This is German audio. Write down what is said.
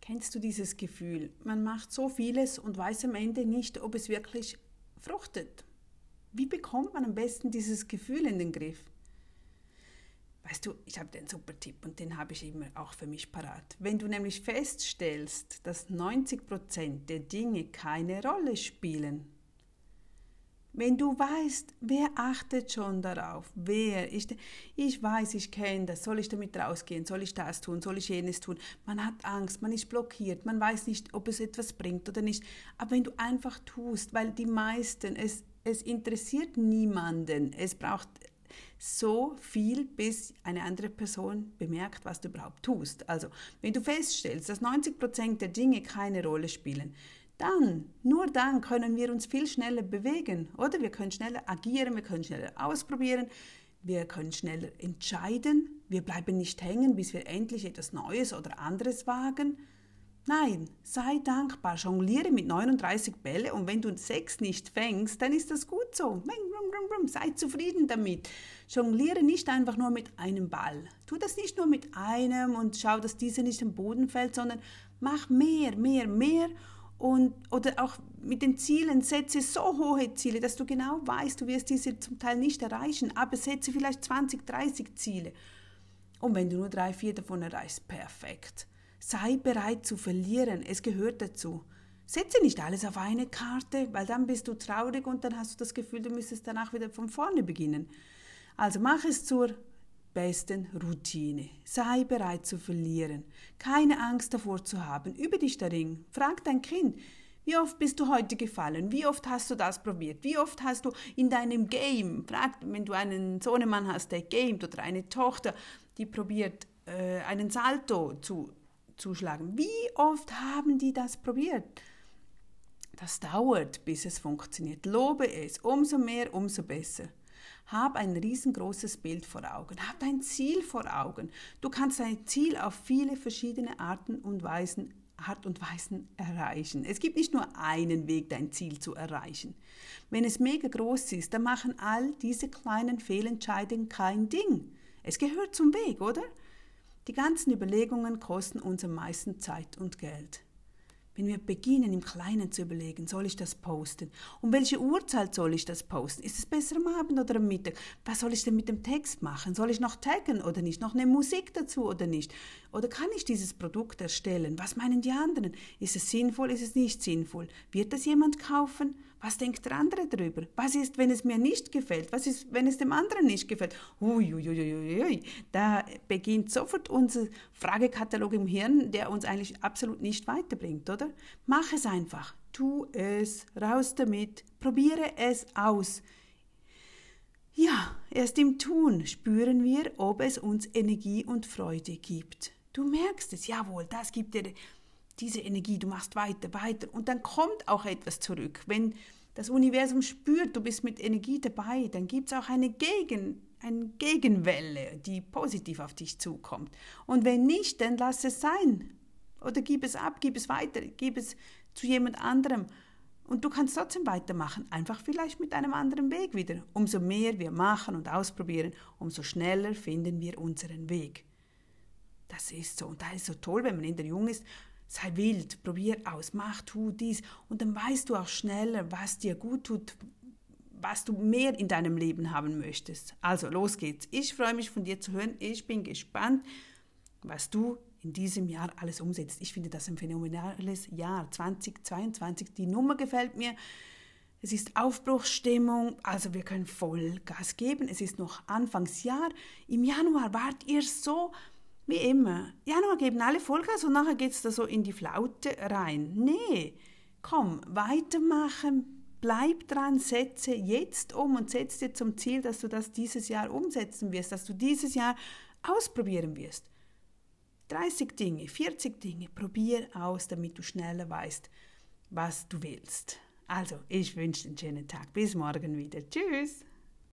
Kennst du dieses Gefühl? Man macht so vieles und weiß am Ende nicht, ob es wirklich fruchtet. Wie bekommt man am besten dieses Gefühl in den Griff? Weißt du, ich habe den super Tipp und den habe ich immer auch für mich parat. Wenn du nämlich feststellst, dass 90 Prozent der Dinge keine Rolle spielen, wenn du weißt, wer achtet schon darauf, wer, ich, ich weiß, ich kenne das, soll ich damit rausgehen, soll ich das tun, soll ich jenes tun, man hat Angst, man ist blockiert, man weiß nicht, ob es etwas bringt oder nicht, aber wenn du einfach tust, weil die meisten, es, es interessiert niemanden, es braucht so viel, bis eine andere Person bemerkt, was du überhaupt tust. Also, wenn du feststellst, dass 90 Prozent der Dinge keine Rolle spielen, dann, nur dann können wir uns viel schneller bewegen, oder? Wir können schneller agieren, wir können schneller ausprobieren, wir können schneller entscheiden, wir bleiben nicht hängen, bis wir endlich etwas Neues oder anderes wagen. Nein, sei dankbar, jongliere mit 39 Bälle und wenn du sechs nicht fängst, dann ist das gut so. Sei zufrieden damit. Jongliere nicht einfach nur mit einem Ball. Tu das nicht nur mit einem und schau, dass dieser nicht am Boden fällt, sondern mach mehr, mehr, mehr und, oder auch mit den Zielen, setze so hohe Ziele, dass du genau weißt, du wirst diese zum Teil nicht erreichen, aber setze vielleicht 20, 30 Ziele. Und wenn du nur drei, vier davon erreichst, perfekt. Sei bereit zu verlieren, es gehört dazu. Setze nicht alles auf eine Karte, weil dann bist du traurig und dann hast du das Gefühl, du müsstest danach wieder von vorne beginnen. Also mach es zur besten Routine. Sei bereit zu verlieren. Keine Angst davor zu haben. Übe dich darin. Frag dein Kind, wie oft bist du heute gefallen? Wie oft hast du das probiert? Wie oft hast du in deinem Game, frag, wenn du einen Sohnemann hast, der gamet oder eine Tochter, die probiert, äh, einen Salto zu, zu schlagen. Wie oft haben die das probiert? Das dauert, bis es funktioniert. Lobe es. Umso mehr, umso besser. Hab ein riesengroßes Bild vor Augen. Hab dein Ziel vor Augen. Du kannst dein Ziel auf viele verschiedene Arten und Weisen Art und Weisen erreichen. Es gibt nicht nur einen Weg, dein Ziel zu erreichen. Wenn es mega groß ist, dann machen all diese kleinen Fehlentscheidungen kein Ding. Es gehört zum Weg, oder? Die ganzen Überlegungen kosten uns am meisten Zeit und Geld. Wenn wir beginnen, im Kleinen zu überlegen, soll ich das posten? Um welche Uhrzeit soll ich das posten? Ist es besser am Abend oder am Mittag? Was soll ich denn mit dem Text machen? Soll ich noch taggen oder nicht? Noch eine Musik dazu oder nicht? Oder kann ich dieses Produkt erstellen? Was meinen die anderen? Ist es sinnvoll? Ist es nicht sinnvoll? Wird das jemand kaufen? Was denkt der andere darüber? Was ist, wenn es mir nicht gefällt? Was ist, wenn es dem anderen nicht gefällt? Uiuiuiui. Da beginnt sofort unser Fragekatalog im Hirn, der uns eigentlich absolut nicht weiterbringt, oder? Mach es einfach. Tu es. Raus damit. Probiere es aus. Ja, erst im Tun spüren wir, ob es uns Energie und Freude gibt. Du merkst es, jawohl, das gibt dir diese Energie, du machst weiter, weiter und dann kommt auch etwas zurück. Wenn das Universum spürt, du bist mit Energie dabei, dann gibt es auch eine, Gegen, eine Gegenwelle, die positiv auf dich zukommt. Und wenn nicht, dann lass es sein. Oder gib es ab, gib es weiter, gib es zu jemand anderem. Und du kannst trotzdem weitermachen, einfach vielleicht mit einem anderen Weg wieder. Umso mehr wir machen und ausprobieren, umso schneller finden wir unseren Weg. Das ist so. Und da ist so toll, wenn man in der Jung ist sei wild, probier aus, mach, tu dies und dann weißt du auch schneller, was dir gut tut, was du mehr in deinem Leben haben möchtest. Also los geht's. Ich freue mich von dir zu hören. Ich bin gespannt, was du in diesem Jahr alles umsetzt. Ich finde das ein phänomenales Jahr 2022. Die Nummer gefällt mir. Es ist Aufbruchsstimmung, also wir können voll Gas geben. Es ist noch Anfangsjahr. Im Januar wart ihr so wie immer. Januar geben alle Vollgas und nachher geht es da so in die Flaute rein. Nee, komm, weitermachen, bleib dran, setze jetzt um und setze dir zum Ziel, dass du das dieses Jahr umsetzen wirst, dass du dieses Jahr ausprobieren wirst. 30 Dinge, 40 Dinge, probier aus, damit du schneller weißt, was du willst. Also, ich wünsche dir einen schönen Tag. Bis morgen wieder. Tschüss.